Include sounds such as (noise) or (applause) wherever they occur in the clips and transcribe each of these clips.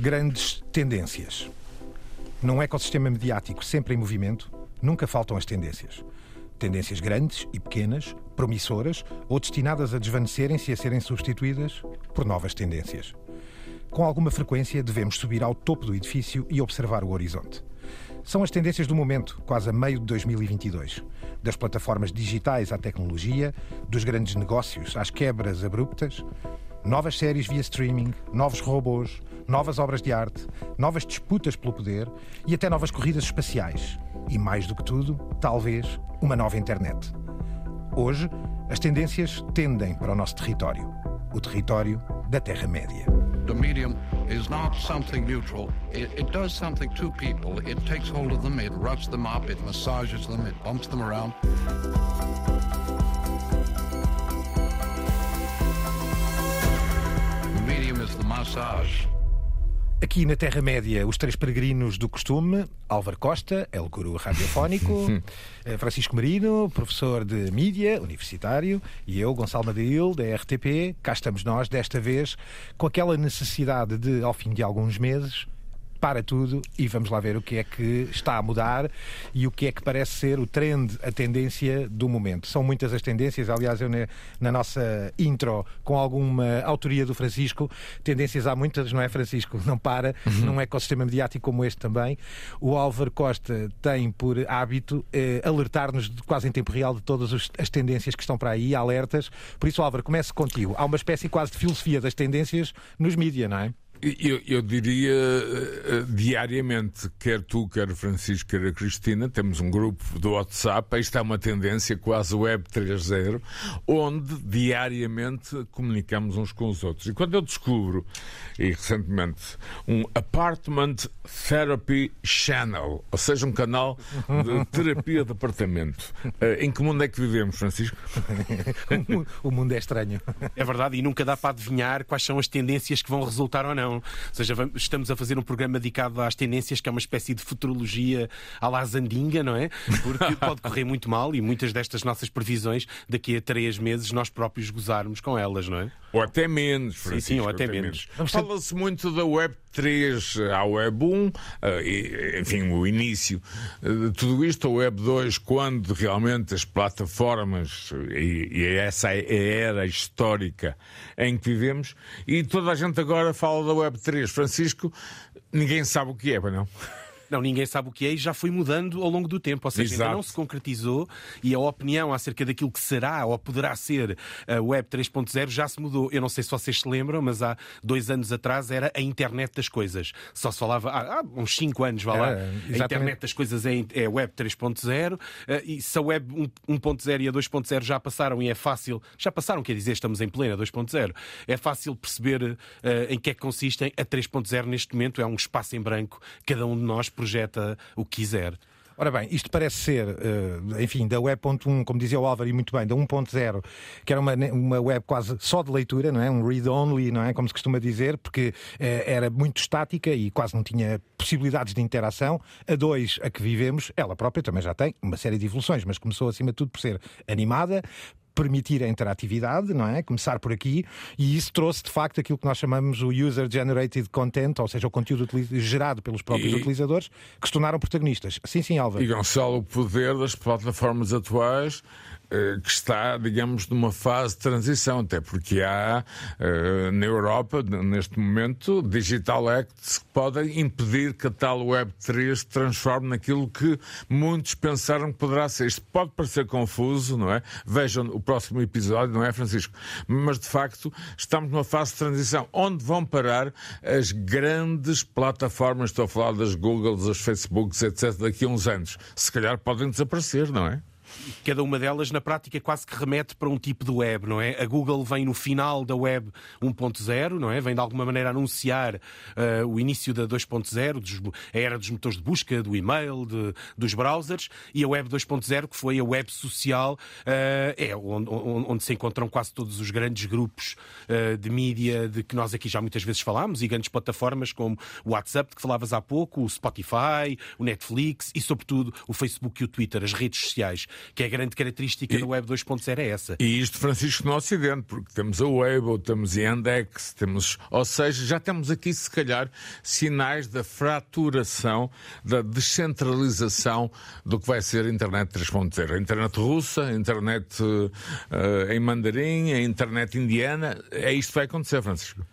Grandes tendências. Num ecossistema mediático sempre em movimento, nunca faltam as tendências. Tendências grandes e pequenas, promissoras ou destinadas a desvanecerem-se e a serem substituídas por novas tendências. Com alguma frequência, devemos subir ao topo do edifício e observar o horizonte. São as tendências do momento, quase a meio de 2022. Das plataformas digitais à tecnologia, dos grandes negócios às quebras abruptas, novas séries via streaming, novos robôs, novas obras de arte, novas disputas pelo poder e até novas corridas espaciais. E mais do que tudo, talvez, uma nova internet. Hoje, as tendências tendem para o nosso território o território da Terra-média. The medium is not something neutral. It, it, does something to people. It takes hold of them, it roughs them up, it massages them, it bumps them around. The medium is the massage. Aqui na Terra-média, os três peregrinos do costume: Álvaro Costa, El Guru Radiofónico, (laughs) eh, Francisco Marino, professor de mídia universitário, e eu, Gonçalo Madeil, da RTP. Cá estamos nós, desta vez, com aquela necessidade de, ao fim de alguns meses, para tudo e vamos lá ver o que é que está a mudar e o que é que parece ser o trend, a tendência do momento. São muitas as tendências, aliás, eu na, nossa intro, com alguma autoria do Francisco, tendências há muitas, não é, Francisco? Não para, uhum. num ecossistema mediático como este também. O Álvaro Costa tem por hábito eh, alertar-nos quase em tempo real de todas as tendências que estão para aí, alertas. Por isso, Álvaro, comece contigo. Há uma espécie quase de filosofia das tendências nos mídias, não é? Eu, eu, diria uh, diariamente, quer tu, quer o Francisco, quer a Cristina, temos um grupo do WhatsApp, isto é uma tendência quase web 3.0, onde diariamente comunicamos uns com os outros. E quando eu descubro, e recentemente, um Apartment Therapy Channel, ou seja, um canal de (laughs) terapia de apartamento, uh, em que mundo é que vivemos, Francisco? (laughs) o mundo é estranho. É verdade, e nunca dá para adivinhar quais são as tendências que vão resultar ou não. Ou seja, vamos, estamos a fazer um programa dedicado às tendências, que é uma espécie de futurologia à la Zandinga, não é? Porque (laughs) pode correr muito mal e muitas destas nossas previsões, daqui a três meses, nós próprios gozarmos com elas, não é? Ou até menos, Francisco. Sim, sim, ou até, até menos. menos. Fala-se muito da Web 3 à Web 1, eh, enfim, o início de tudo isto, a Web 2, quando realmente as plataformas, e essa é a era histórica em que vivemos, e toda a gente agora fala da Web 3. Francisco, ninguém sabe o que é, não? Não, ninguém sabe o que é e já foi mudando ao longo do tempo. Ou seja, Exato. ainda não se concretizou e a opinião acerca daquilo que será ou poderá ser a Web 3.0 já se mudou. Eu não sei se vocês se lembram, mas há dois anos atrás era a internet das coisas. Só se falava há, uns 5 anos, vá lá. É, a internet das coisas é, é Web 3.0 eh, e se a Web 1.0 e a 2.0 já passaram e é fácil, já passaram, quer dizer, estamos em plena 2.0, é fácil perceber uh, em que é que consistem. A 3.0 neste momento é um espaço em branco, cada um de nós projeta o que quiser. Ora bem, isto parece ser, eh, enfim, da web.1, como dizia o Álvaro e muito bem, da 1.0, que era uma, uma web quase só de leitura, não é? Um read-only, não é? Como se costuma dizer, porque eh, era muito estática e quase não tinha possibilidades de interação. A 2, a que vivemos, ela própria também já tem uma série de evoluções, mas começou acima de tudo por ser animada, permitir a interatividade, não é? Começar por aqui, e isso trouxe de facto aquilo que nós chamamos o user-generated content, ou seja, o conteúdo gerado pelos próprios e... utilizadores, que se tornaram protagonistas. Sim, sim, Álvaro. E Gonçalo, o poder das plataformas atuais que está, digamos, numa fase de transição, até porque há eh, na Europa, neste momento, digital acts que podem impedir que a tal Web3 se transforme naquilo que muitos pensaram que poderá ser. Isto pode parecer confuso, não é? Vejam o próximo episódio, não é, Francisco? Mas, de facto, estamos numa fase de transição. Onde vão parar as grandes plataformas, estou a falar das Googles, das Facebooks, etc., daqui a uns anos? Se calhar podem desaparecer, não é? Cada uma delas, na prática, quase que remete para um tipo de web, não é? A Google vem no final da web 1.0, não é? Vem de alguma maneira anunciar uh, o início da 2.0, a era dos motores de busca, do e-mail, de, dos browsers, e a web 2.0, que foi a web social, uh, é onde, onde, se encontram quase todos os grandes grupos uh, de mídia de que nós aqui já muitas vezes falámos, e grandes plataformas como o WhatsApp, de que falavas há pouco, o Spotify, o Netflix e, sobretudo, o Facebook e o Twitter, as redes sociais que é a grande característica e, da Web 2.0 é essa. E isto, Francisco, no Ocidente, porque temos a Weibo, temos a Yandex, temos, ou seja, já temos aqui, se calhar, sinais da fraturação, da descentralização do que vai ser a internet 3.0. A internet russa, a internet uh, em mandarim, a internet indiana, é isto que vai acontecer, Francisco.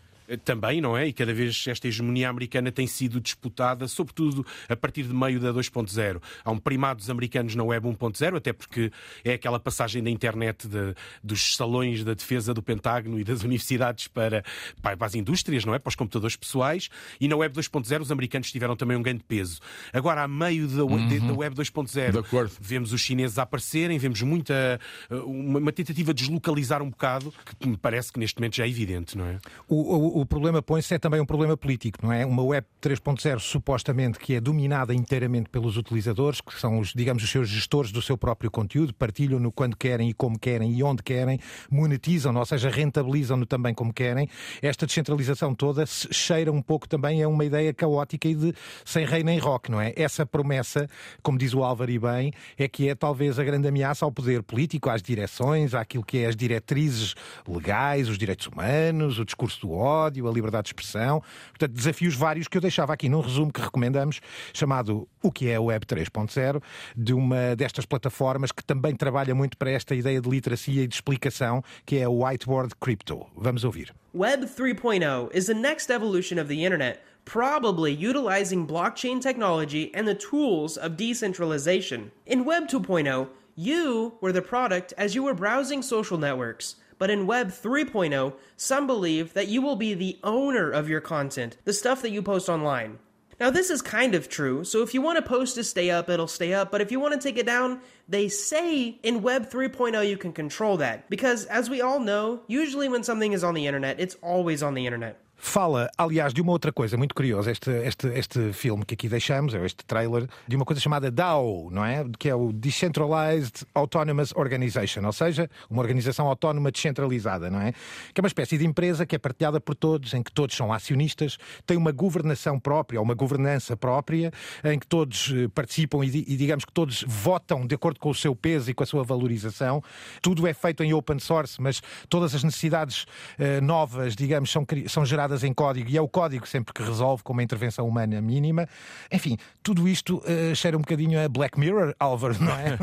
Também, não é? E cada vez esta hegemonia americana tem sido disputada, sobretudo a partir de meio da 2.0. Há um primado dos americanos na web 1.0, até porque é aquela passagem da internet de, dos salões da defesa do Pentágono e das (laughs) universidades para, para as indústrias, não é? Para os computadores pessoais. E na web 2.0 os americanos tiveram também um grande peso. Agora, a meio da, uhum. da web 2.0, vemos os chineses a aparecerem, vemos muita uma, uma, tentativa de deslocalizar um bocado, que me parece que neste momento já é evidente, não é? O, o o problema põe-se é também um problema político, não é? Uma web 3.0 supostamente que é dominada inteiramente pelos utilizadores, que são os, digamos, os seus gestores do seu próprio conteúdo, partilham-no quando querem e como querem e onde querem, monetizam-no, ou seja, rentabilizam-no também como querem. Esta descentralização toda cheira um pouco também a uma ideia caótica e de sem rei nem rock, não é? Essa promessa, como diz o Álvaro e bem, é que é talvez a grande ameaça ao poder político, às direções, àquilo que é as diretrizes legais, os direitos humanos, o discurso do ódio, ódio, a liberdade de expressão. Portanto, desafios vários que eu deixava aqui num resumo que recomendamos, chamado O que é a Web 3.0, de uma destas plataformas que também trabalha muito para esta ideia de literacia e de explicação, que é o Whiteboard Crypto. Vamos ouvir. Web 3.0 is the next evolution of the internet. probably utilizing blockchain technology and the tools of decentralization. In Web 2.0, you were the product as you were browsing social networks. But in Web 3.0, some believe that you will be the owner of your content, the stuff that you post online. Now, this is kind of true, so if you want a post to stay up, it'll stay up, but if you want to take it down, they say in Web 3.0 you can control that. Because, as we all know, usually when something is on the internet, it's always on the internet. Fala, aliás, de uma outra coisa muito curiosa. Este, este, este filme que aqui deixamos, é este trailer, de uma coisa chamada DAO, não é? Que é o Decentralized Autonomous Organization, ou seja, uma organização autónoma descentralizada, não é? Que é uma espécie de empresa que é partilhada por todos, em que todos são acionistas, tem uma governação própria, uma governança própria, em que todos eh, participam e, e digamos que todos votam de acordo com o seu peso e com a sua valorização. Tudo é feito em open source, mas todas as necessidades uh, novas, digamos, são, são geradas em código e é o código sempre que resolve com uma intervenção humana mínima. Enfim, tudo isto uh, cheira um bocadinho a Black Mirror, Álvaro, não é?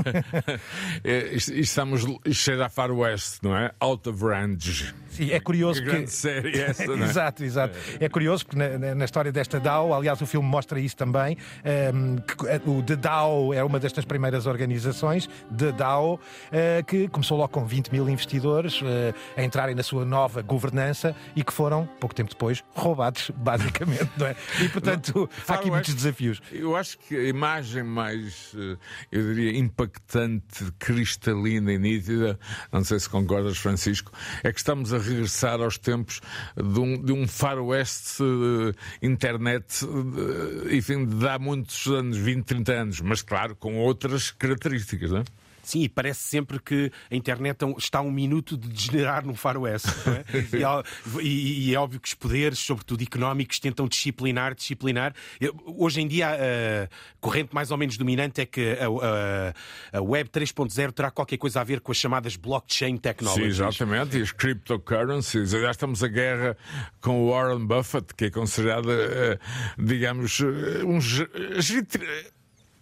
(laughs) é estamos, cheira a Far West, não é? Out of Range. Sim, é curioso que. Grande série essa, não é? (laughs) exato, exato. É curioso porque na, na, história desta DAO, aliás, o filme mostra isso também. Um, ehm, que, eh, o The DAO é uma destas primeiras organizações, The DAO, uh, que começou logo com 20 mil investidores uh, a entrarem na sua nova governança e que foram, pouco tempo depois, roubados, (laughs) basicamente, não é? E portanto, há aqui muitos desafios. Eu acho que a imagem mais, eu diria, impactante, cristalina e nítida, não sei se concordas, Francisco, é que estamos a regressar aos tempos de um, de um faroeste uh, internet, uh, enfim, de há muitos anos, 20, 30 anos, mas claro, com outras características, não é? Sim, e parece sempre que a internet está a um minuto de degenerar no faroeste. É? (laughs) e, e, é óbvio que os poderes, sobretudo económicos, tentam disciplinar, disciplinar. Hoje em dia, a corrente mais ou menos dominante é que a, a, a Web 3.0 terá qualquer coisa a ver com as chamadas blockchain technologies. Sim, exatamente, e as cryptocurrencies. Já estamos a guerra com o Warren Buffett, que é considerada, eh, digamos, eh, um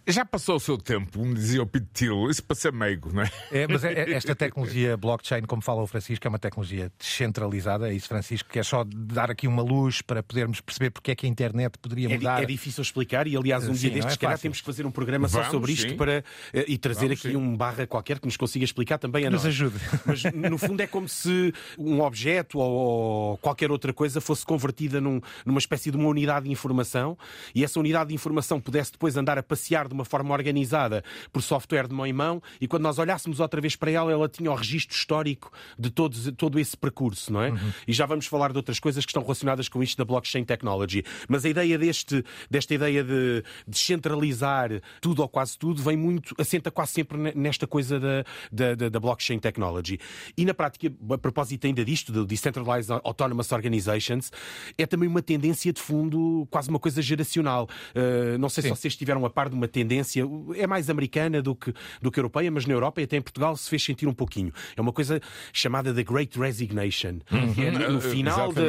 já passou o seu tempo, como dizia o Pitil, isso para ser meigo, não é? é mas é, é, esta (laughs) tecnologia blockchain, como fala o Francisco, é uma tecnologia descentralizada. É isso, Francisco, que é só dar aqui uma luz para podermos perceber porque é que a internet poderia é mudar. É, é difícil explicar e, aliás, um sim, dia destes, é calhar, temos que fazer um programa Vamos, só sobre isto sim. para, eh, e trazer Vamos, aqui sim. um barra qualquer que nos consiga explicar também a nos nós. ajude. (laughs) Mas, no fundo, é como se um objeto ou qualquer outra coisa fosse convertida num, numa espécie de uma unidade de informação e essa unidade de informação pudesse depois andar a passear de uma forma organizada por software de mão em mão, e quando nós olhássemos outra vez para ela, ela tinha o registro histórico de todos, todo esse percurso, não é? Uhum. E já vamos falar de outras coisas que estão relacionadas com isto da blockchain technology. Mas a ideia deste, desta ideia de descentralizar tudo ou quase tudo vem muito, assenta quase sempre nesta coisa da, da, da, da blockchain technology. E na prática, a propósito ainda disto, do Decentralized Autonomous Organizations, é também uma tendência de fundo, quase uma coisa geracional. Uh, não sei Sim. se vocês estiveram a par de uma tendência tendência, é mais americana do que, do que europeia, mas na Europa e até em Portugal se fez sentir um pouquinho. É uma coisa chamada The Great Resignation. Uhum. É no, no final de,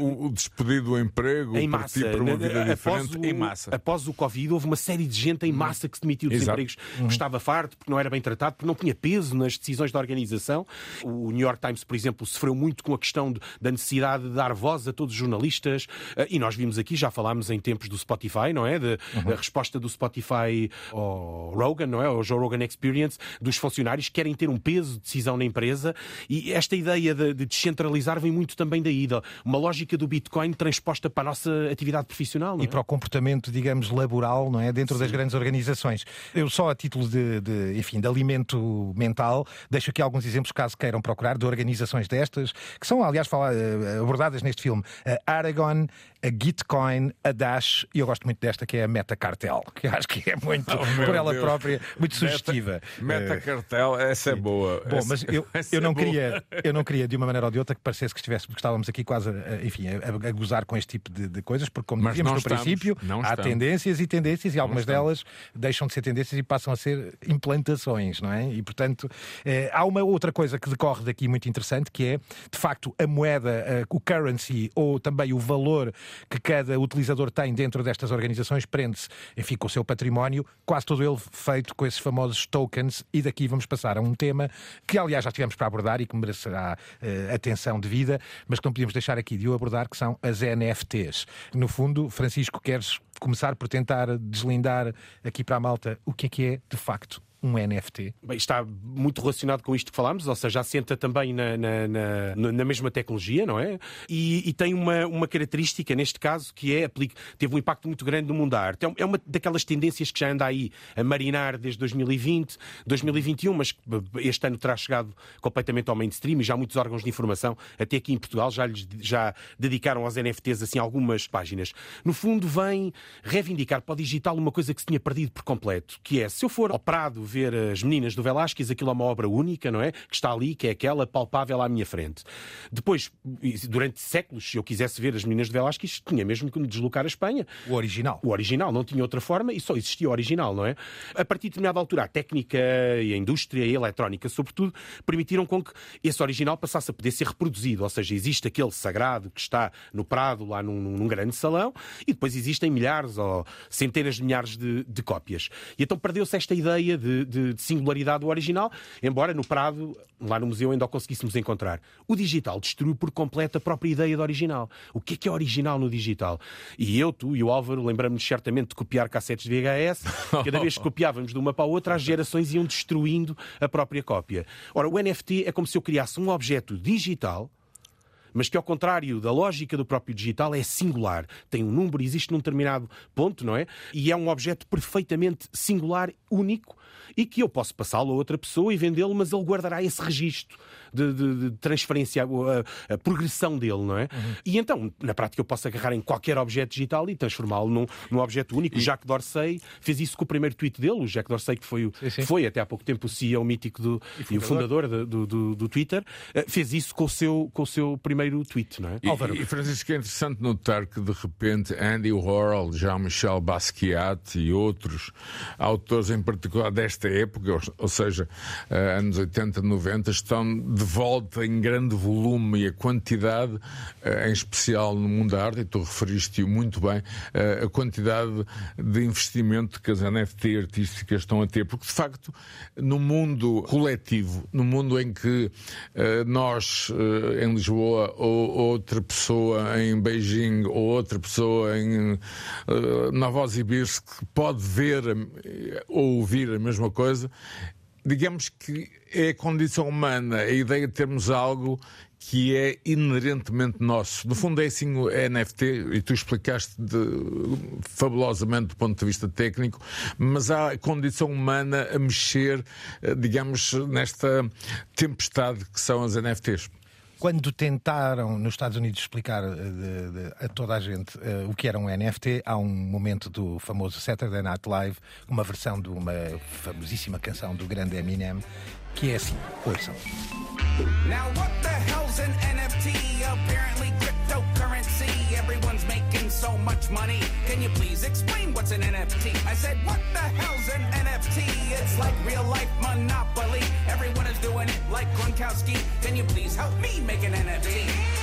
o, o, despedido do emprego em massa, para uma vida após o, em massa. Após o Covid, houve uma série de gente em uhum. massa que se demitiu dos Exato. empregos, uhum. estava farto, porque não era bem tratado, porque não tinha peso nas decisões da organização. O New York Times, por exemplo, sofreu muito com a questão de, da necessidade de dar voz a todos os jornalistas, eh, e nós vimos aqui, já falámos em tempos do Spotify, não é? De, uhum. A resposta do Spotify ao Rogan, não é? Ao Joe Rogan Experience, dos funcionários que querem ter um peso de decisão na empresa, e esta ideia de, de descentralizar vem muito também daí, uma lógica do Bitcoin transposta para a nossa atividade profissional. É? E para o comportamento, digamos, laboral, não é? Dentro Sim. das grandes organizações. Eu só a título de, de, enfim, de alimento mental, deixo aqui alguns exemplos, caso queiram procurar, de organizações destas, que são, aliás, eh, abordadas neste filme. A Aragon, a Gitcoin, a Dash, e eu gosto muito desta que é a Metacartel, que acho que é muito, oh, por ela Deus. própria, muito sugestiva. Metacartel, essa é boa. Bom, essa, mas eu, (laughs) eu, não é queria, eu não queria, de uma maneira ou de outra, que parecesse que estivéssemos, que estávamos aqui quase, a, enfim, a, a, gozar com este tipo de, de coisas, porque, como dizíamos no estamos, princípio, há estamos. tendências e tendências, e algumas delas deixam de ser tendências e passam a ser implantações, não é? E, portanto, eh, há uma outra coisa que decorre daqui muito interessante, que é, de facto, a moeda, eh, o currency, ou também o valor que cada utilizador tem dentro destas organizações prende-se, enfim, com o seu património, quase todo ele feito com esses famosos tokens. E daqui vamos passar a um tema que, aliás, já tivemos para abordar e que merecerá uh, atenção devida, mas que não podíamos deixar aqui de o abordar, que são as NFTs. No fundo, Francisco, queres começar por tentar deslindar aqui para a malta o que é que é, de facto, um NFT? Bem, está muito relacionado com isto que falámos, ou seja, assenta também na, na, na, na mesma tecnologia, não é? E, e, tem uma, uma característica, neste caso, que é teve um impacto muito grande no mundo da arte. É uma daquelas tendências que já anda aí a marinar desde 2020, 2021, mas este ano terá chegado completamente ao mainstream e já muitos órgãos de informação, até aqui em Portugal, já, lhes, já dedicaram aos NFTs assim algumas páginas. No fundo, vem reivindicar para o digital uma coisa que se tinha perdido por completo, que é, se eu for ao Prado ver as meninas do Velázquez, aquilo é uma obra única, não é? Que está ali, que é aquela palpável à minha frente. Depois, durante séculos, se eu quisesse ver as meninas do Velázquez, tinha mesmo que me deslocar a Espanha. O original. O original, não tinha outra forma e só existia o original, não é? A partir de determinada altura, a técnica e a indústria e a eletrónica, sobretudo, permitiram com que esse original passasse a poder ser reproduzido. Ou seja, existe aquele sagrado que está no Prado, lá num, num grande salão, e depois existem milhares ou centenas de milhares de, de cópias. E então perdeu-se esta ideia de, de, de, singularidade do original, embora no Prado, lá no museu, ainda o conseguíssemos encontrar. O digital destruiu por completo a própria ideia do original. O que é que é original no digital? E eu, tu e o Álvaro lembramos certamente de copiar cassetes de VHS. (laughs) Cada vez que copiávamos de uma para a outra, as gerações iam destruindo a própria cópia. Ora, o NFT é como se eu criasse um objeto digital mas que, ao contrário da lógica do próprio digital, é singular. Tem um número, existe num determinado ponto, não é? E é um objeto perfeitamente singular, único, e que eu posso passá-lo a outra pessoa e vendê-lo, mas ele guardará esse registro de, de, de transferência, a, a, progressão dele, não é? Uhum. E então, na prática, eu posso agarrar em qualquer objeto digital e transformá-lo num, num objeto único. E... O Jacques Dorsey fez isso com o primeiro tweet dele, o Jacques Dorsey, que foi, sim, sim. foi até há pouco tempo o CEO mítico do, e, e o fundador do, do, do, Twitter, eh, fez isso com o seu, com o seu primeiro tweet, não é? E, e Francisco, é interessante notar que de repente Andy Warhol, Jean-Michel Basquiat e outros autores em particular desta época, ou, seja, uh, anos 80, 90, estão de volta em grande volume e a quantidade, eh, em especial no mundo da arte, e tu referiste-o muito bem, eh, a quantidade de investimento que as NFT artísticas estão a ter, porque de facto, no mundo coletivo, no mundo em que eh, nós em Lisboa, ou outra pessoa em Beijing, ou outra pessoa em Novosibirsk pode ver ou ouvir a mesma coisa, digamos que é a condição humana, a ideia de termos algo que é inerentemente nosso. No fundo é assim o NFT, e tu explicaste de, fabulosamente do ponto de vista técnico, mas há a condição humana a mexer, eh, digamos, nesta tempestade que são as NFTs quando tentaram nos Estados Unidos explicar eh, de, de, a toda a gente uh, o que era um NFT, há um momento do famoso Saturday Night Live, uma versão de uma famosíssima canção do grande Eminem, que é assim, ouçam. Now what the hell's an much money. Can you please explain what's an NFT? I said, What the hell's an NFT? It's like real life Monopoly. Everyone is doing it like Gronkowski. Can you please help me make an NFT?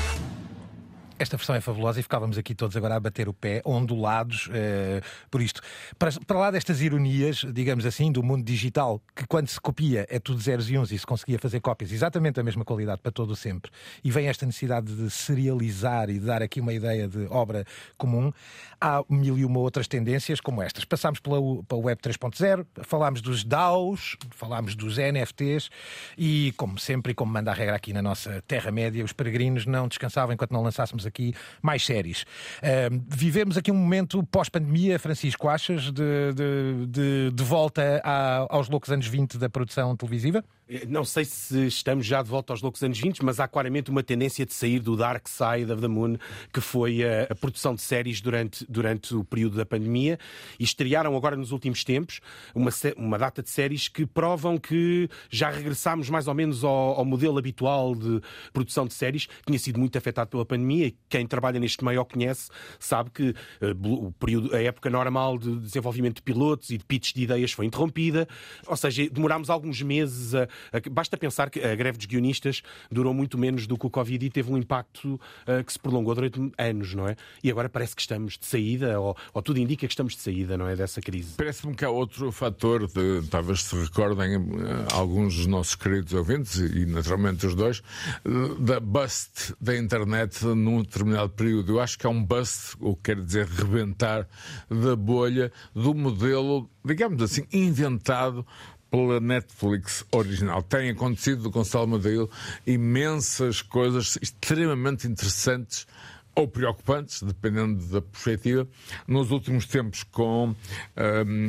Esta versão é fabulosa e ficávamos aqui todos agora a bater o pé, ondulados uh, por isto. Para, para lá destas ironias, digamos assim, do mundo digital, que quando se copia é tudo zeros e uns e se conseguia fazer cópias exatamente da mesma qualidade para todo o sempre, e vem esta necessidade de serializar e de dar aqui uma ideia de obra comum, há mil e uma outras tendências como estas. Passámos pela, pela Web 3.0, falámos dos DAOs, falámos dos NFTs e, como sempre, e como manda a regra aqui na nossa Terra-média, os peregrinos não descansavam enquanto não lançássemos aqui mais séries. Uh, vivemos aqui um momento pós-pandemia, Francisco, achas, de, de, de, de volta a, aos loucos anos 20 da produção televisiva? Eh, não sei se estamos já de volta aos loucos anos 20, mas há claramente uma tendência de sair do Dark Side of the Moon, que foi a, a, produção de séries durante, durante o período da pandemia, e estrearam agora nos últimos tempos uma, uma data de séries que provam que já regressámos mais ou menos ao, ao modelo habitual de produção de séries, que tinha sido muito afetado pela pandemia, e quem trabalha neste meio ou conhece sabe que uh, o período, a época normal de desenvolvimento de pilotos e de pitches de ideias foi interrompida, ou seja, demorámos alguns meses a Basta pensar que a greve dos guionistas durou muito menos do que o Covid e teve um impacto uh, que se prolongou durante anos, não é? E agora parece que estamos de saída, ou, ou tudo indica que estamos de saída, não é? Dessa crise. Parece-me que há outro fator, de, talvez se recordem uh, alguns dos nossos queridos ouvintes, e naturalmente os dois, uh, da bust da internet num determinado período. Eu acho que é um bust, o que quer dizer rebentar, da bolha do modelo, digamos assim, inventado pela Netflix original. Tem acontecido do Gonçalo Madeiro imensas coisas extremamente interessantes ou preocupantes, dependendo da perspectiva, nos últimos tempos com uh,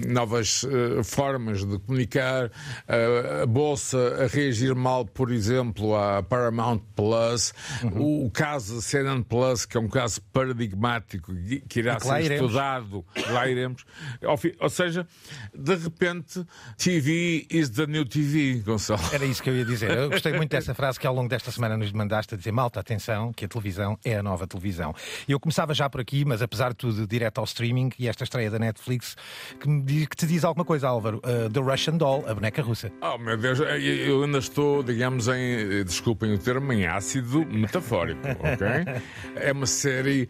novas uh, formas de comunicar, uh, a Bolsa a reagir mal, por exemplo, à Paramount Plus, uhum. o, caso da CNN Plus, que é um caso paradigmático que irá ser estudado, lá iremos. Ou, ou, seja, de repente, TV is the new TV, Gonçalo. Era isso que eu ia dizer. Eu gostei muito dessa frase que ao longo desta semana nos mandaste a dizer, malta, atenção, que a televisão é a nova televisão televisão. Eu começava já por aqui, mas apesar de tudo, direto ao streaming e esta estreia da Netflix, que, me diz, que te diz alguma coisa, Álvaro. Uh, The Russian Doll, a boneca russa. Oh, meu Deus, eu ainda estou, digamos, em, desculpem o termo, em ácido metafórico, ok? (laughs) é uma série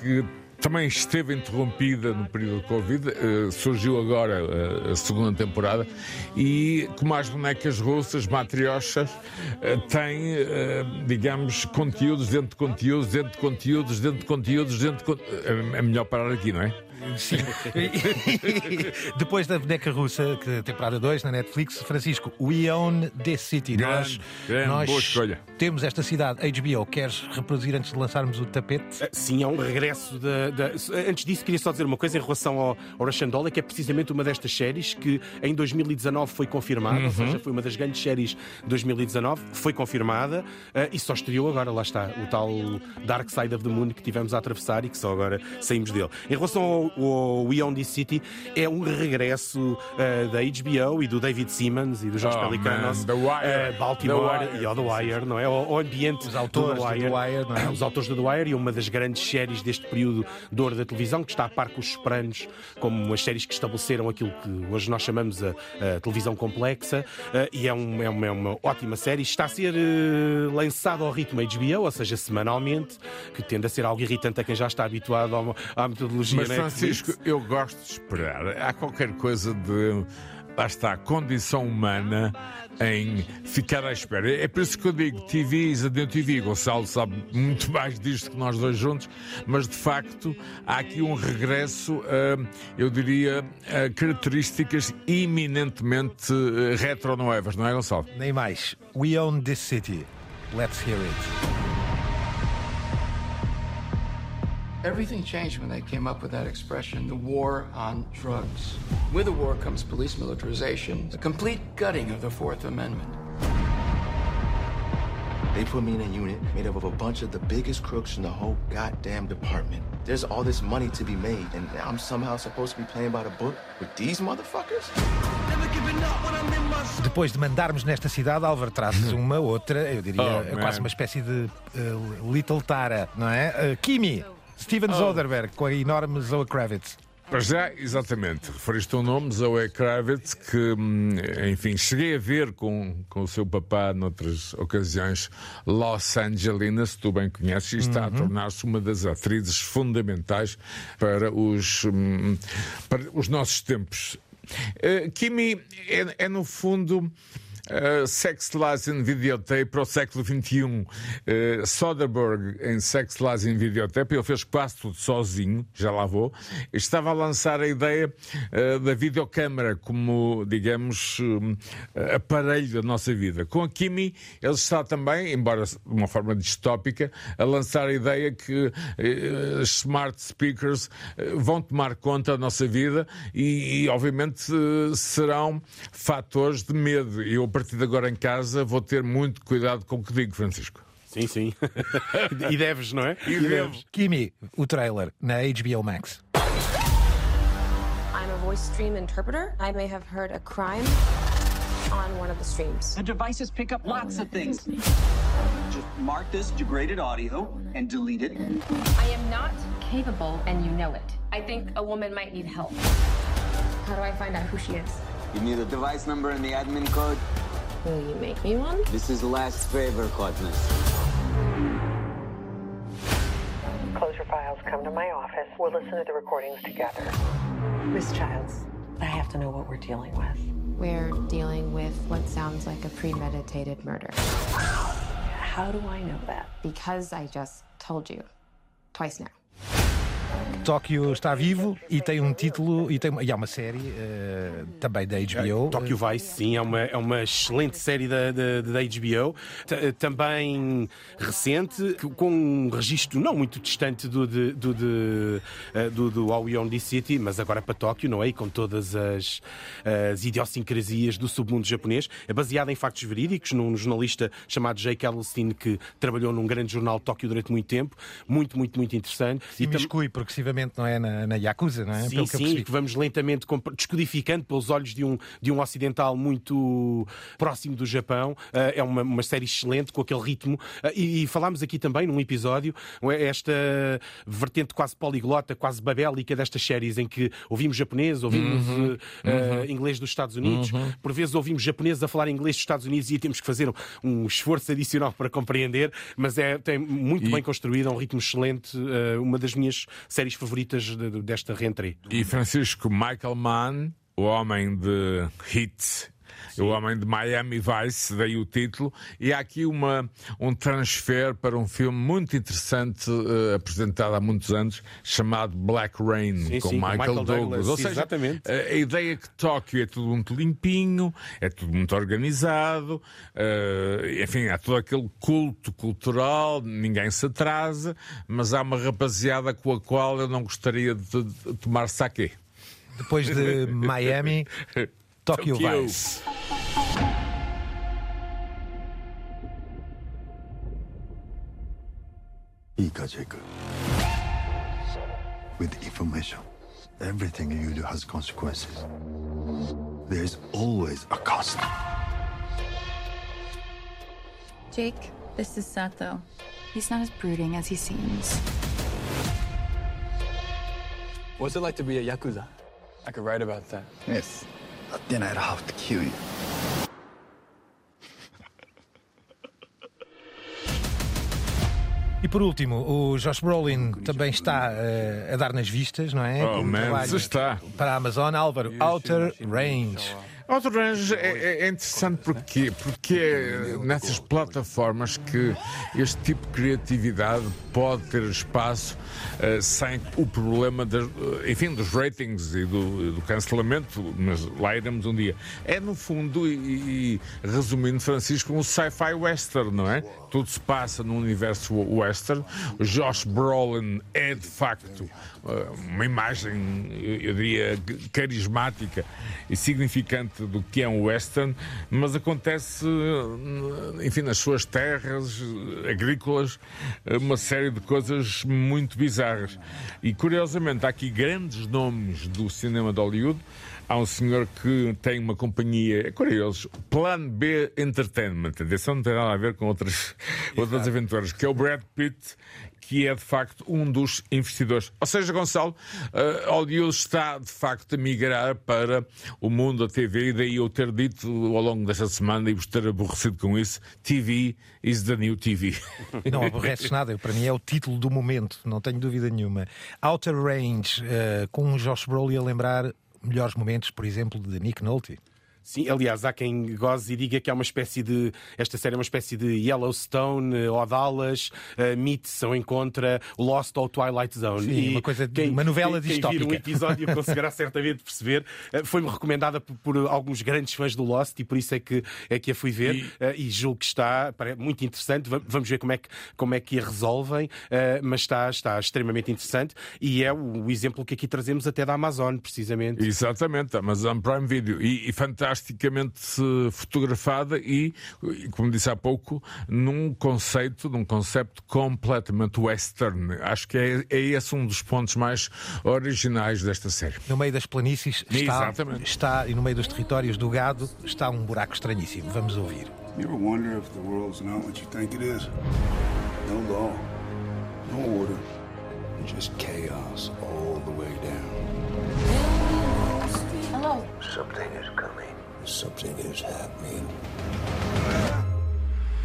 que também esteve interrompida no período de Covid, uh, surgiu agora uh, a segunda temporada e, como as bonecas russas, matriochas, uh, tem, digamos, conteúdos dentro de conteúdos, dentro de conteúdos, dentro de conteúdos, dentro de conteúdos. É melhor parar aqui, não é? Sim. (laughs) Depois da boneca russa, que temporada 2 na Netflix, Francisco, We Own This City. Grande, nós grande, nós boa escolha. temos esta cidade HBO. Queres reproduzir antes de lançarmos o tapete? Ah, sim, é um regresso da. Antes disso, queria só dizer uma coisa em relação ao, ao Russian Doll, que é precisamente uma destas séries que em 2019 foi confirmada, uhum. ou seja, foi uma das grandes séries de 2019, foi confirmada uh, e só estreou agora, lá está, o tal Dark Side of the Moon que tivemos a atravessar e que só agora saímos dele. Em relação ao, o We Own This City é um regresso uh, da HBO e do David Simmons e dos Jorge oh, Pelicanos, uh, Baltimore e The Wire, não é? O, o ambiente Os autores do The Wire, do Wire não é? Os autores do The Wire e uma das grandes séries deste período de ouro da televisão, que está a par com os Sopranos, como as séries que estabeleceram aquilo que hoje nós chamamos a, a televisão complexa, uh, e é, um, é, uma, é, uma, ótima série. Está a ser uh, lançado ao ritmo HBO, ou seja, semanalmente, que tende a ser algo irritante a quem já está habituado à, à metodologia Mas, Francisco, eu gosto de esperar. Há qualquer coisa de. Lá está, a condição humana em ficar à espera. É por isso que eu digo TV is a new TV. Gonçalo sabe muito mais disto que nós dois juntos, mas de facto há aqui um regresso, a, eu diria, a características eminentemente eh, retro-noevas, não é, Gonçalo? Nem mais. We own this city. Let's hear it. Everything changed when they came up with that expression, the war on drugs. With the war comes police militarization, the complete gutting of the Fourth Amendment. They put me in a unit made up of a bunch of the biggest crooks in the whole goddamn department. There's all this money to be made, and I'm somehow supposed to be playing by the book with these motherfuckers? Depois de mandarmos nesta cidade, Álvaro, trazes (laughs) uma outra, eu diria, oh, quase uma espécie de uh, Little Tara, não é? Uh, Kimi. Steven Soderbergh com a enorme Zoe Kravitz. Para já, exatamente. Referiste um nome, Zoe Kravitz, que, hum, enfim, cheguei a ver com, com o seu papá noutras ocasiões Los Angelina, se tu bem conheces, e está a tornar-se uma das atrizes fundamentais para os, hum, para os nossos tempos. Uh, Kimi é, é, no fundo. Uh, Sex Lies in Videotape para o século XXI. Uh, Soderbergh em Sex Lies in Videotape, ele fez quase tudo sozinho, já lá vou. Estava a lançar a ideia uh, da videocâmara como, digamos, um, aparelho da nossa vida. Com a Kimi, ele está também, embora de uma forma distópica, a lançar a ideia que uh, smart speakers vão tomar conta da nossa vida e, e obviamente, serão fatores de medo. Eu partir de agora em casa vou ter muito cuidado com o que digo, Francisco. Sim, sim. (laughs) e deves, não é? E deves. Kimi, o trailer na HBO Max. I'm a voice stream interpreter. I may have heard a crime on one of the streams. The devices pick up lots of things. Just mark this degraded audio and delete it. I am not capable, and you know it. I think a woman might need help. How do I find out who she is? You need a device number and the admin code. Will you make me one? This is the last favor, Codness. Close your files, come to my office. We'll listen to the recordings together. Miss Childs, I have to know what we're dealing with. We're dealing with what sounds like a premeditated murder. How do I know that? Because I just told you. Twice now. Tóquio está vivo e tem um título e, tem, e há uma série uh, também da HBO. Tóquio Vice, sim, é uma, é uma excelente série da, da, da HBO, T também recente, com um registro não muito distante do, de, do, de, uh, do, do Aoyong City, mas agora para Tóquio, não é? E com todas as, as idiosincrasias do submundo japonês. É baseada em factos verídicos, num jornalista chamado Jake Ellenstein, que trabalhou num grande jornal Tóquio durante muito tempo. Muito, muito, muito interessante. E, e tam... progressivamente não é? Na, na Yakuza, não é? Sim, que sim, que vamos lentamente descodificando pelos olhos de um, de um ocidental muito próximo do Japão. Uh, é uma, uma série excelente, com aquele ritmo. Uh, e, e, falámos aqui também num episódio esta vertente quase poliglota, quase babélica destas séries em que ouvimos japonês, ouvimos uhum, uh, uhum. inglês dos Estados Unidos, uhum. por vezes ouvimos japonês a falar inglês dos Estados Unidos e temos que fazer um, um esforço adicional (laughs) para compreender, mas é tem muito e... bem construída, um ritmo excelente, uma das minhas séries favoritas de, desta rentrée. E Francisco Michael Mann, o homem de Hit Sim. O Homem de Miami Vice, daí o título, e há aqui uma, um transfer para um filme muito interessante uh, apresentado há muitos anos, chamado Black Rain, sim, com sim, Michael, Michael Douglas. Douglas. Ou seja, Exatamente. A, a ideia é que Tóquio é tudo muito limpinho, é tudo muito organizado, uh, enfim, há todo aquele culto cultural, ninguém se atrasa, mas há uma rapaziada com a qual eu não gostaria de, de tomar saque. Depois de (laughs) Miami, Tokyo, Tokyo. Vice. Ika Jake. With information, everything you do has consequences. There's always a cost. Jake, this is Sato. He's not as brooding as he seems. What's it like to be a Yakuza? I could write about that. Yes. Then I'd have to kill you. E por último, o Josh Brolin também está uh, a dar nas vistas, não é? Oh, um man, está. Para a Amazon, Álvaro, Outer Range. Outer Range é, é, interessante porque, porque é nessas plataformas que este tipo de criatividade pode ter espaço uh, sem o problema das, enfim, dos ratings e do, do, cancelamento, mas lá iremos um dia. É no fundo, e, e resumindo, Francisco, um sci-fi western, não é? Tudo se passa num universo western. Josh Brolin é de facto uh, uma imagem, eu diria, carismática e significante do que é um western, mas acontece, enfim, nas suas terras agrícolas, uma série de coisas muito bizarras. E curiosamente, há aqui grandes nomes do cinema de Hollywood. Há um senhor que tem uma companhia, é curioso, Plan B Entertainment. Atenção, não tem nada a ver com outras (laughs) outras aventuras, que é o Brad Pitt, que é de facto um dos investidores. Ou seja, Gonçalo, uh, Hollywood está de facto a migrar para o mundo da TV, e daí eu ter dito ao longo desta semana e vos ter aborrecido com isso: TV is the new TV. (laughs) Não aborreces nada, para mim é o título do momento, não tenho dúvida nenhuma. Outer Range, uh, com o Josh Brolin a lembrar melhores momentos, por exemplo, de Nick Nolte. Sim, aliás, há quem goze e diga que é uma espécie de. Esta série é uma espécie de Yellowstone, eh, ou Dallas, uh, Meets ou encontra Lost ou Twilight Zone. Sim, e uma coisa de quem, uma novela quem, distópica. Quem vir um episódio conseguirá (laughs) certamente perceber. Uh, Foi-me recomendada por, por, alguns grandes fãs do Lost e por isso é que, é que a fui ver. E, uh, e julgo que está muito interessante. Vamos ver como é que, como é que a resolvem, mas está, está extremamente interessante. E é o, o, exemplo que aqui trazemos até da Amazon, precisamente. Exatamente, Amazon Prime Video. E, e fantástico fantasticamente fotografada e, como disse há pouco, num conceito, num conceito completamente western. Acho que é, é esse um dos pontos mais originais desta série. No meio das planícies está, está, e no meio dos territórios do gado está um buraco estranhíssimo. Vamos ouvir. You ever wonder if the world's not what you think it is? No law, no order, just chaos all the way down. Hello. Something is coming. Something is happening.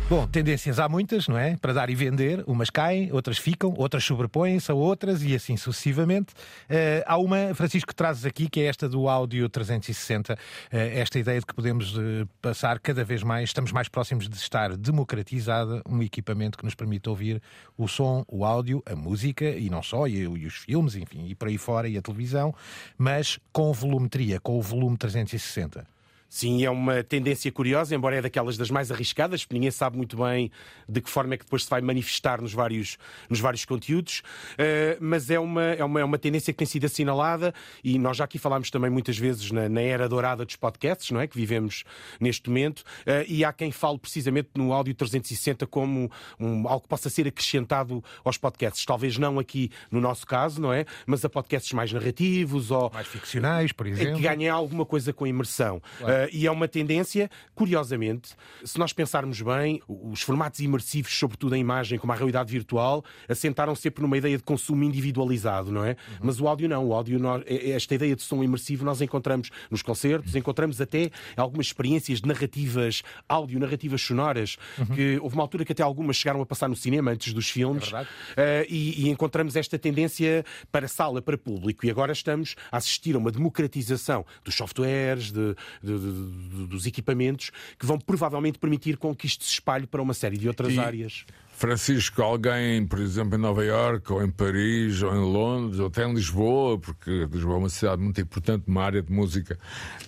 Bom, tendências há muitas, não é? Para dar e vender. Umas caem, outras ficam, outras sobrepõem-se a outras e assim sucessivamente. Uh, há uma, Francisco, que trazes aqui, que é esta do áudio 360. Uh, esta ideia de que podemos uh, passar cada vez mais, estamos mais próximos de estar democratizada um equipamento que nos permite ouvir o som, o áudio, a música e não só, e, e os filmes, enfim, e por aí fora, e a televisão, mas com volumetria, com o volume 360. Sim, é uma tendência curiosa, embora é daquelas das mais arriscadas, porque ninguém sabe muito bem de que forma é que depois se vai manifestar nos vários, nos vários conteúdos, uh, mas é uma, é, uma, é uma tendência que tem sido assinalada e nós já aqui falámos também muitas vezes na, na era dourada dos podcasts, não é? Que vivemos neste momento, uh, e há quem fale precisamente no áudio 360 como um, algo que possa ser acrescentado aos podcasts. Talvez não aqui no nosso caso, não é? Mas a podcasts mais narrativos ou. Mais ficcionais, por exemplo. Que ganhem alguma coisa com imersão. Claro. Uh, e é uma tendência, curiosamente, se nós pensarmos bem, os formatos imersivos, sobretudo em imagem, como a realidade virtual, assentaram sempre numa ideia de consumo individualizado, não é? Uhum. Mas o áudio não. O áudio, nós, é, é esta ideia de som imersivo nós encontramos nos concertos, encontramos até algumas experiências de narrativas, áudio, narrativas sonoras, uhum. que houve uma altura que até algumas chegaram a passar no cinema antes dos filmes, é uh, e, e encontramos esta tendência para sala, para público. E agora estamos a assistir a uma democratização dos softwares, de, de, de dos equipamentos que vão provavelmente permitir com que isto se espalhe para uma série de outras e... áreas. Francisco, alguém, por exemplo, em Nova Iorque, ou em Paris, ou em Londres, ou até em Lisboa, porque Lisboa é uma cidade muito importante, uma área de música,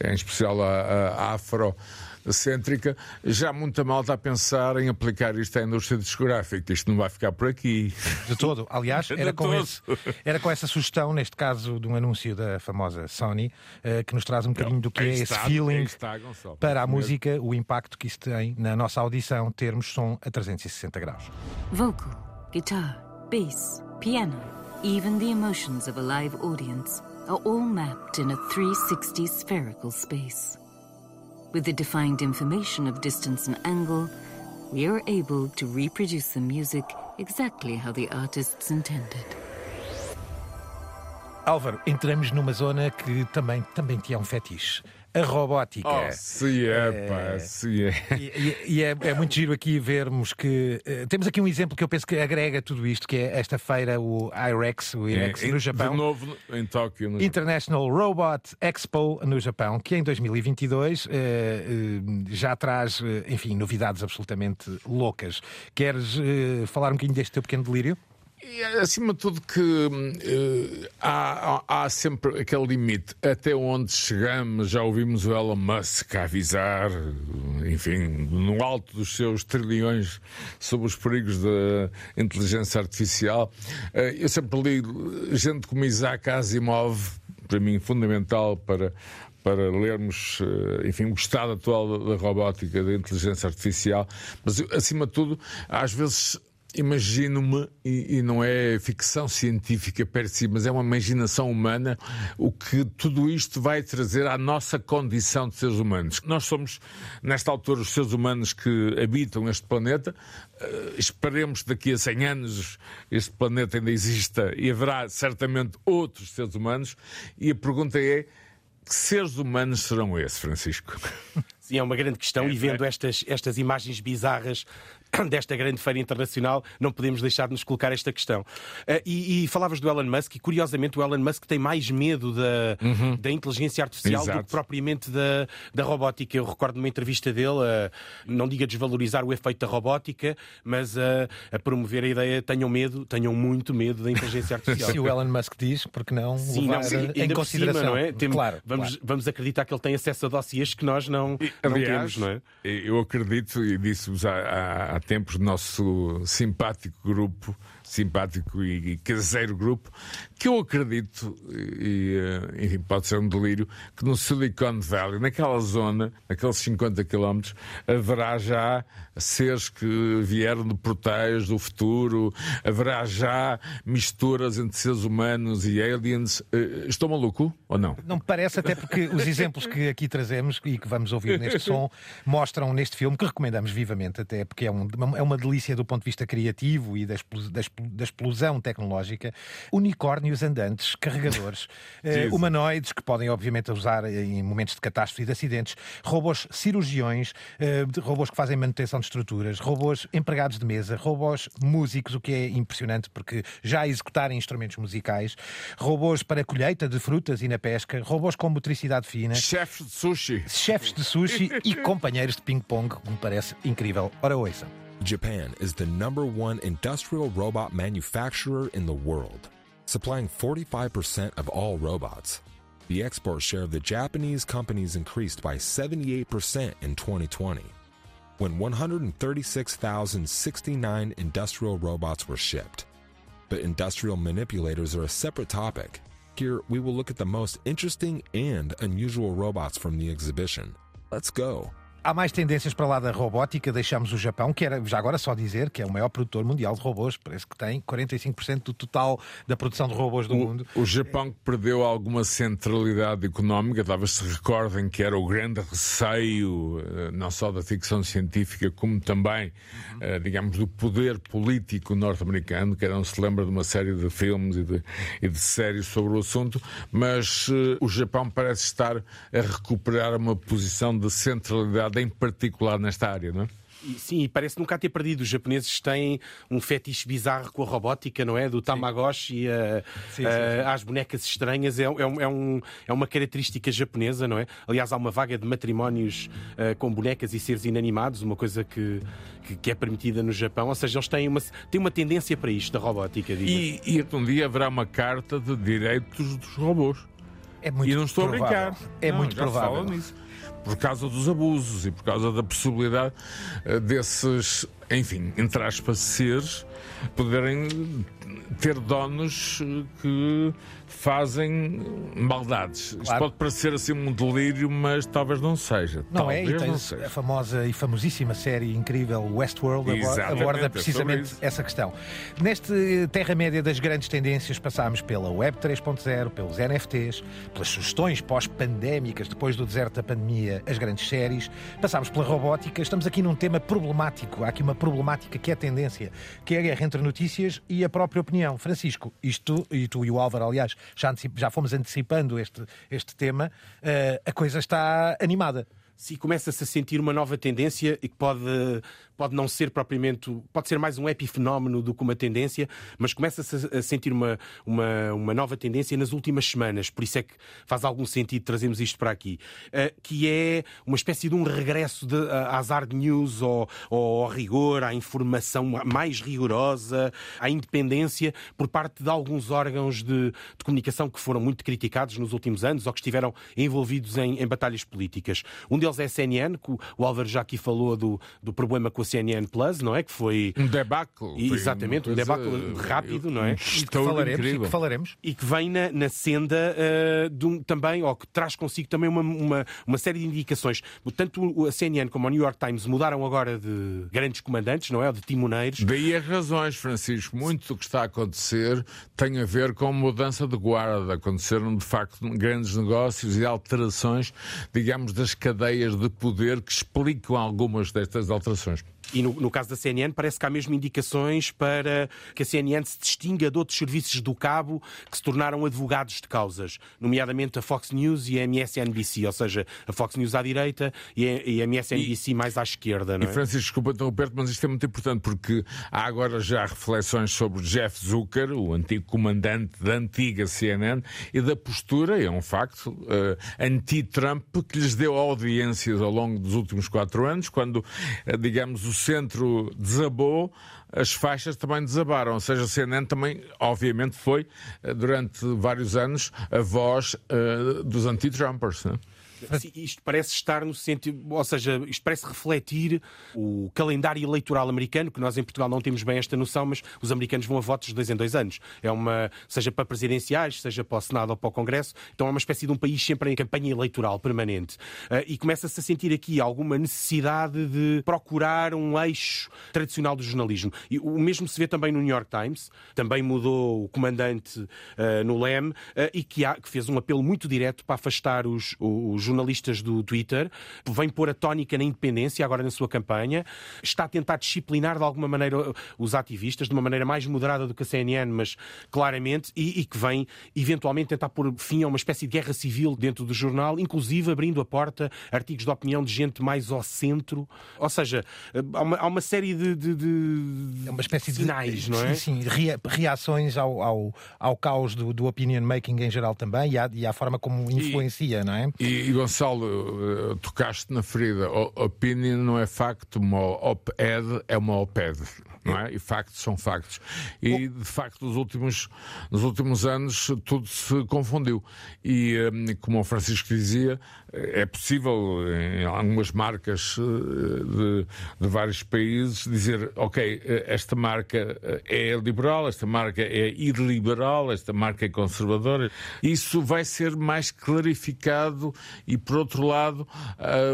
em especial a, a afro, cêntrica, já muita malta a pensar em aplicar isto à indústria discográfica. Isto não vai ficar por aqui. De todo. Aliás, (laughs) era, com, todo. Esse, era com essa sugestão, neste caso, de um anúncio da famosa Sony, uh, que nos traz um bocadinho do que é esse feeling para a música, o impacto que isso tem na nossa audição, termos som a 360 graus. Vocal, guitar, bass, piano, even the emotions of a live audience are all mapped in a 360 spherical space. With the defined information of distance and angle, we are able to reproduce the music exactly how the artists intended. Álvaro, entramos numa zona que também, também tinha um fetiche a robótica. Oh, sim é, é, pá, sim é. E, e é, é, muito giro aqui vermos que. Uh, temos aqui um exemplo que eu penso que agrega tudo isto, que é esta feira, o IREX, o IREX é, no Japão. De novo em Tóquio. International Robot Expo no Japão, que em 2022 uh, uh, já traz, enfim, novidades absolutamente loucas. Queres falar um bocadinho deste teu pequeno delírio? E, acima de tudo que uh, há, há, sempre aquele limite. Até onde chegamos, já ouvimos o Elon Musk avisar, enfim, no alto dos seus trilhões sobre os perigos da inteligência artificial. Uh, eu sempre li gente como Isaac Asimov, para mim fundamental para, para lermos, eh, enfim, o estado atual da robótica, da inteligência artificial, mas acima de tudo, às vezes imagino-me, e, e, não é ficção científica per si, mas é uma imaginação humana, o que tudo isto vai trazer à nossa condição de seres humanos. Nós somos, nesta altura, os seres humanos que habitam este planeta. Uh, esperemos que daqui a 100 anos este planeta ainda exista e haverá certamente outros seres humanos. E a pergunta é: que seres humanos serão esses, Francisco? Sim, é uma grande questão é, e vendo é. estas, estas imagens bizarras (coughs) desta grande feira internacional, não podemos deixar de nos colocar esta questão. Uh, e, e, falavas do Elon Musk, e curiosamente o Elon Musk tem mais medo da, uhum. da inteligência artificial Exato. do que propriamente da, da robótica. Eu recordo numa entrevista dele, uh, não diga desvalorizar o efeito da robótica, mas uh, a promover a ideia, tenham medo, tenham muito medo da inteligência artificial. Se o Elon Musk diz, porque não sim, levar não, sim, em consideração. Cima, não é? Claro, vamos, claro. vamos acreditar que ele tem acesso a dossiês que nós não, não Aliás, temos, não é? Eu acredito, e disse-vos há, há, tempos, nosso simpático grupo simpático e, caseiro grupo, que eu acredito, e, eh, enfim, pode ser um delírio, que no Silicon Valley, naquela zona, naqueles 50 quilómetros, haverá já seres que vieram de portais do futuro, haverá já misturas entre seres humanos e aliens. Eh, estou maluco ou não? Não me parece, até porque os exemplos que aqui trazemos e que vamos ouvir neste som mostram neste filme, que recomendamos vivamente, até porque é, um, é uma delícia do ponto de vista criativo e da, da da explosão tecnológica, unicórnios andantes, carregadores, (laughs) eh, humanoides que podem, obviamente, usar em momentos de catástrofe e de acidentes, robôs cirurgiões, eh, robôs que fazem manutenção de estruturas, robôs empregados de mesa, robôs músicos, o que é impressionante porque já executarem instrumentos musicais, robôs para colheita de frutas e na pesca, robôs com motricidade fina, chefes de sushi, chefes de sushi (laughs) e companheiros de ping-pong, que me parece incrível. Ora, ouça. Japan is the number one industrial robot manufacturer in the world, supplying 45% of all robots. The export share of the Japanese companies increased by 78% in 2020, when 136,069 industrial robots were shipped. But industrial manipulators are a separate topic. Here, we will look at the most interesting and unusual robots from the exhibition. Let's go. Há mais tendências para lá da robótica. Deixamos o Japão, que era, já agora só dizer, que é o maior produtor mundial de robôs. Parece que tem 45% do total da produção de robôs do o, mundo. O Japão perdeu alguma centralidade económica. Talvez se recordem que era o grande receio, eh, não só da ficção científica, como também, uhum. digamos, do poder político norte-americano. Que não se lembra de uma série de filmes e de, e de séries sobre o assunto. Mas uh, o Japão parece estar a recuperar uma posição de centralidade em particular nesta área, não é? Sim, parece nunca ter perdido. Os japoneses têm um fetiche bizarro com a robótica, não é? Do Tamagotchi a, sim, sim, sim. às bonecas estranhas. É, é, é, um, é, uma característica japonesa, não é? Aliás, há uma vaga de matrimónios uh, com bonecas e seres inanimados, uma coisa que, que, que, é permitida no Japão. Ou seja, eles têm uma, têm uma tendência para isto, da robótica. E, e um dia haverá uma carta de direitos dos robôs. É muito e não estou provável. a brincar. É não, muito provável por causa dos abusos e por causa da possibilidade eh, desses, enfim, entre aspas, seres poderem ter donos eh, que fazem maldades. Claro. Isto pode parecer assim um delírio, mas talvez não seja. Não talvez é, não seja. a famosa e famosíssima série incrível Westworld Exatamente, aborda é precisamente é essa questão. Neste Terra-média das grandes tendências, passámos pela Web 3.0, pelos NFTs, pelas sugestões pós-pandémicas, depois do deserto da pandemia, as grandes séries, passámos pela robótica, estamos aqui num tema problemático. Há aqui uma problemática que é tendência, que é a guerra entre notícias e a própria opinião. Francisco, isto, e tu e o Álvaro, aliás, já, já fomos antecipando este, este tema, uh, a coisa está animada. Sim, começa-se a sentir uma nova tendência e que pode pode não ser propriamente, pode ser mais um epifenómeno do que uma tendência, mas começa-se a sentir uma, uma, uma nova tendência nas últimas semanas, por isso é que faz algum sentido trazermos isto para aqui, uh, que é uma espécie de um regresso de, uh, às hard news, ao, ao, rigor, à informação mais rigorosa, à independência por parte de alguns órgãos de, de comunicação que foram muito criticados nos últimos anos ou que estiveram envolvidos em, em batalhas políticas. Um deles é a CNN, que o, o Álvaro já aqui falou do, do problema com a CNN Plus, não é? Que foi. Um debacle. E, exatamente, um debacle rápido, não é? E que falaremos, e que falaremos. E que vem na, na senda uh, de um, também, ou que traz consigo também uma, uma, uma série de indicações. Tanto a CNN como a New York Times mudaram agora de grandes comandantes, não é? De timoneiros. Daí as razões, Francisco. Muito do que está a acontecer tem a ver com mudança de guarda. Aconteceram, de facto, grandes negócios e alterações, digamos, das cadeias de poder que explicam algumas destas alterações. E no, no, caso da CNN, parece que há mesmo indicações para que a CNN se distinga de outros serviços do cabo que se tornaram advogados de causas, nomeadamente a Fox News e a MSNBC, ou seja, a Fox News à direita e a, e a MSNBC e, mais à esquerda. Não é? E Francisco, desculpa interromper mas isto é muito importante porque há agora já reflexões sobre Jeff Zucker, o antigo comandante da antiga CNN, e da postura, é um facto, uh, anti-Trump, que lhes deu audiências ao longo dos últimos quatro anos, quando, uh, digamos, o centro desabou, as faixas também desabaram. Ou seja, a CNN também, obviamente, foi, eh, durante vários anos, a voz uh, dos anti-Trumpers. Né? Isto parece estar no sentido, ou seja, isto parece refletir o calendário eleitoral americano, que nós em Portugal não temos bem esta noção, mas os americanos vão a votos de dois em dois anos. É uma, seja para presidenciais, seja para o Senado ou para o Congresso, então é uma espécie de um país sempre em campanha eleitoral permanente. Uh, e começa-se a sentir aqui alguma necessidade de procurar um eixo tradicional do jornalismo. E o mesmo se vê também no New York Times, também mudou o comandante uh, no LEM uh, e que, que, fez um apelo muito direto para afastar os, os jornalistas do Twitter, vem pôr a tónica na independência agora na sua campanha, está a tentar disciplinar de alguma maneira os ativistas, de uma maneira mais moderada do que a CNN, mas claramente, e, e que vem eventualmente tentar pôr fim a uma espécie de guerra civil dentro do jornal, inclusive abrindo a porta a artigos de opinião de gente mais ao centro. Ou seja, há uma, há uma série de, de, de, é uma espécie sinais, de, não é? Sim, sim reações ao, ao, ao caos do, do opinion making em geral também e à, e à forma como influencia, e, não é? E, Gonçalo, eh, tocaste na ferida. Opinion não é facto, uma op-ed é uma op-ed não é? E factos são factos. E de facto, nos últimos, nos últimos anos tudo se confundiu. E hum, como o Francisco dizia, é possível em algumas marcas eh, de, de vários países dizer, ok, esta marca é liberal, esta marca é iliberal, esta marca é conservadora. Isso vai ser mais clarificado e, por outro lado,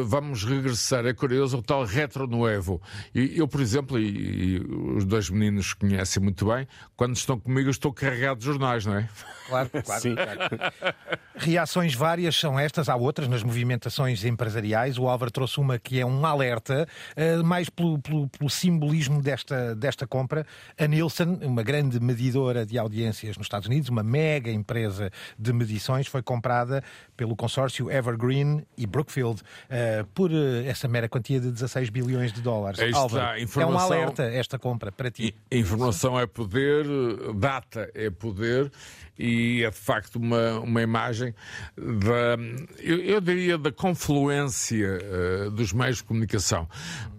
vamos regressar, é curioso, ao tal retro novo. E eu, por exemplo, e, e os dois meninos conhecem muito bem, quando estão comigo, eu estou carregado de jornais, não é? Claro, claro. Sim. claro. Reações várias são estas, há outras nas movimentações empresariais. O Álvaro trouxe uma que é um alerta, uh, mais pelo, pelo, pelo, simbolismo desta, desta compra. A Nielsen, uma grande medidora de audiências nos Estados Unidos, uma mega empresa de medições, foi comprada pelo consórcio Evergreen e Brookfield uh, por uh, essa mera quantia de 16 bilhões de dólares. Álvaro, informação... é um alerta esta compra para ti. Informação é poder, data é poder e é de facto uma, uma imagem da, eu, eu diria, da confluência uh, dos meios de comunicação.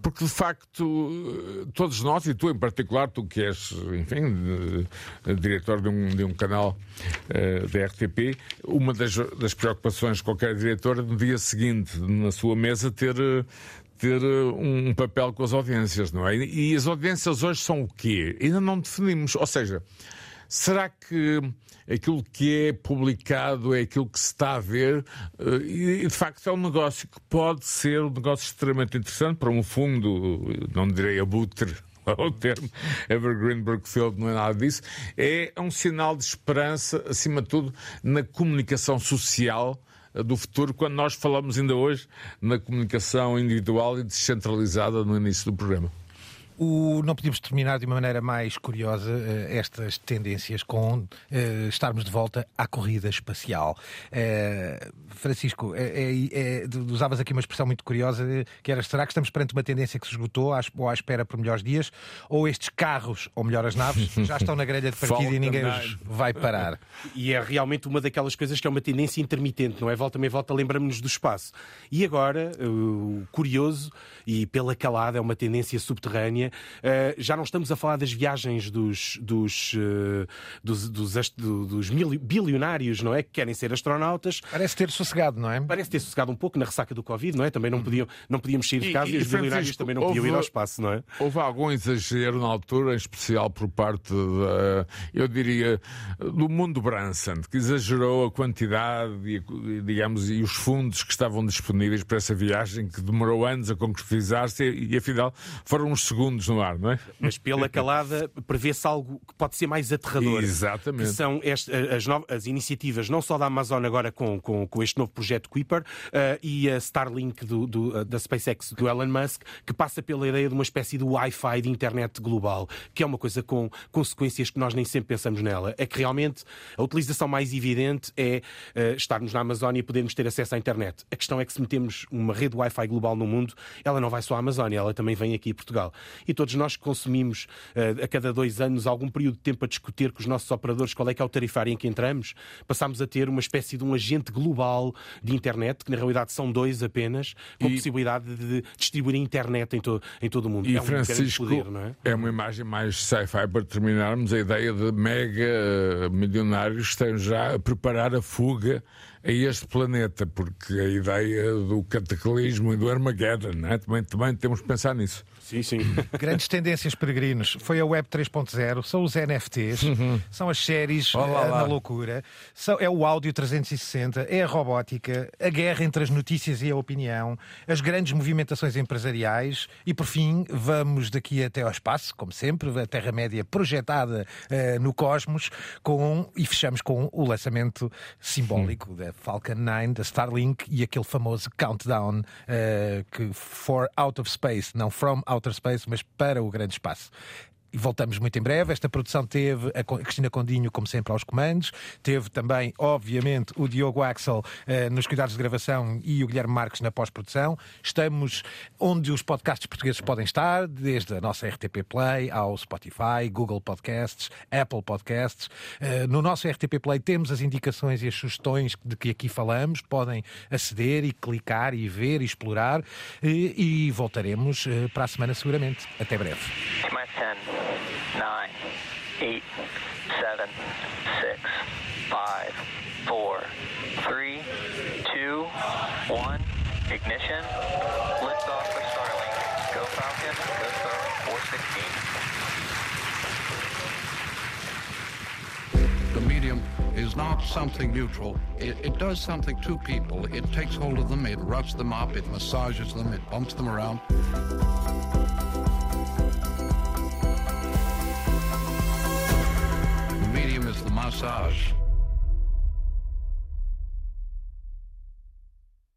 Porque de facto, todos nós, e tu em particular, tu que és, enfim, de, diretor de um, de um canal uh, da RTP, uma das, das preocupações de qualquer diretor é no dia seguinte, na sua mesa, ter ter um papel com as audiências, não é? E as audiências hoje são o quê? Ainda não definimos. Ou seja, será que aquilo que é publicado é aquilo que se está a ver eh, e, de facto, é um negócio que pode ser um negócio extremamente interessante para um fundo, não direi abutre, (laughs) o termo Evergreen Brookfield não é nada disso, é um sinal de esperança, acima de tudo, na comunicação social eh, do futuro, quando nós falamos ainda hoje na comunicação individual e descentralizada no início do programa. O, não podíamos terminar de uma maneira mais curiosa uh, estas tendências com uh, estarmos de volta à corrida espacial. Uh, Francisco, é, é, usavas aqui uma expressão muito curiosa que era: será que estamos perante uma tendência que se esgotou ou à espera por melhores dias? Ou estes carros, ou melhor, as naves, já estão na grelha de (laughs) partida e ninguém os vai parar? E é realmente uma daquelas coisas que é uma tendência intermitente, não é? Volta meia volta, lembramos-nos do espaço. E agora, curioso e pela calada, é uma tendência subterrânea Uh, já não estamos a falar das viagens dos, dos, uh, dos, dos, dos bilionários, não é? Que querem ser astronautas. Parece ter sossegado, não é? Parece ter sossegado um pouco na ressaca do Covid, não é? Também não, podiam, não podíamos sair de casa e, e, e os bilionários também não podiam houve, ir ao espaço, não é? Houve algum exagero na altura, em especial por parte, da, eu diria, do mundo Branson, que exagerou a quantidade e, digamos, e os fundos que estavam disponíveis para essa viagem que demorou anos a concretizar-se e, e afinal foram uns segundos no ar, não é? Mas pela calada prevê-se algo que pode ser mais aterrador. Exatamente. Que são este, as, novas, as iniciativas, não só da Amazon agora com, com, com este novo projeto Kuiper uh, e a Starlink do, do, uh, da SpaceX do Elon Musk, que passa pela ideia de uma espécie de Wi-Fi de internet global, que é uma coisa com consequências que nós nem sempre pensamos nela. É que realmente a utilização mais evidente é uh, estarmos na Amazónia e podermos ter acesso à internet. A questão é que se metemos uma rede Wi-Fi global no mundo, ela não vai só à Amazónia, ela também vem aqui a Portugal. E todos nós consumimos uh, a cada dois anos algum período de tempo a discutir com os nossos operadores qual é que é o tarifário em que entramos, passamos a ter uma espécie de um agente global de internet, que na realidade são dois apenas, com e... possibilidade de distribuir a internet em, to em todo o mundo. E é um Francisco, poder, é? é uma imagem mais sci-fi para terminarmos, a ideia de mega uh, milionários que estão já a preparar a fuga a este planeta, porque a ideia do cataclismo e do Armageddon, né? também, também temos que pensar nisso. Sim, sim. (laughs) Grandes tendências peregrinos. Foi a Web 3.0, são os NFTs, uhum. são as séries Olá, uh, na loucura, são, é o áudio 360, é a robótica, a guerra entre as notícias e a opinião, as grandes movimentações empresariais e, por fim, vamos daqui até ao espaço, como sempre, a Terra-média projetada uh, no cosmos, com, e fechamos com o lançamento simbólico da Falcon 9, da Starlink e aquele famoso countdown uh, que for out of space, não from out outer space, mas para o grande espaço e voltamos muito em breve. Esta produção teve a Cristina Condinho, como sempre, aos comandos. Teve também, obviamente, o Diogo Axel eh, nos cuidados de gravação e o Guilherme Marques na pós-produção. Estamos onde os podcasts portugueses podem estar, desde a nossa RTP Play ao Spotify, Google Podcasts, Apple Podcasts. Eh, no nosso RTP Play temos as indicações e as sugestões de que aqui falamos. Podem aceder e clicar e ver e explorar. E, e voltaremos eh, para a semana seguramente. Até breve. Nine, eight, seven, six, five, four, three, two, one. Ignition. Lift off for Starlink. Go Falcon. Go Starlink 416. The medium is not something neutral. It, it, does something to people. It takes hold of them, it roughs them up, it massages them, it bumps them around. Massage.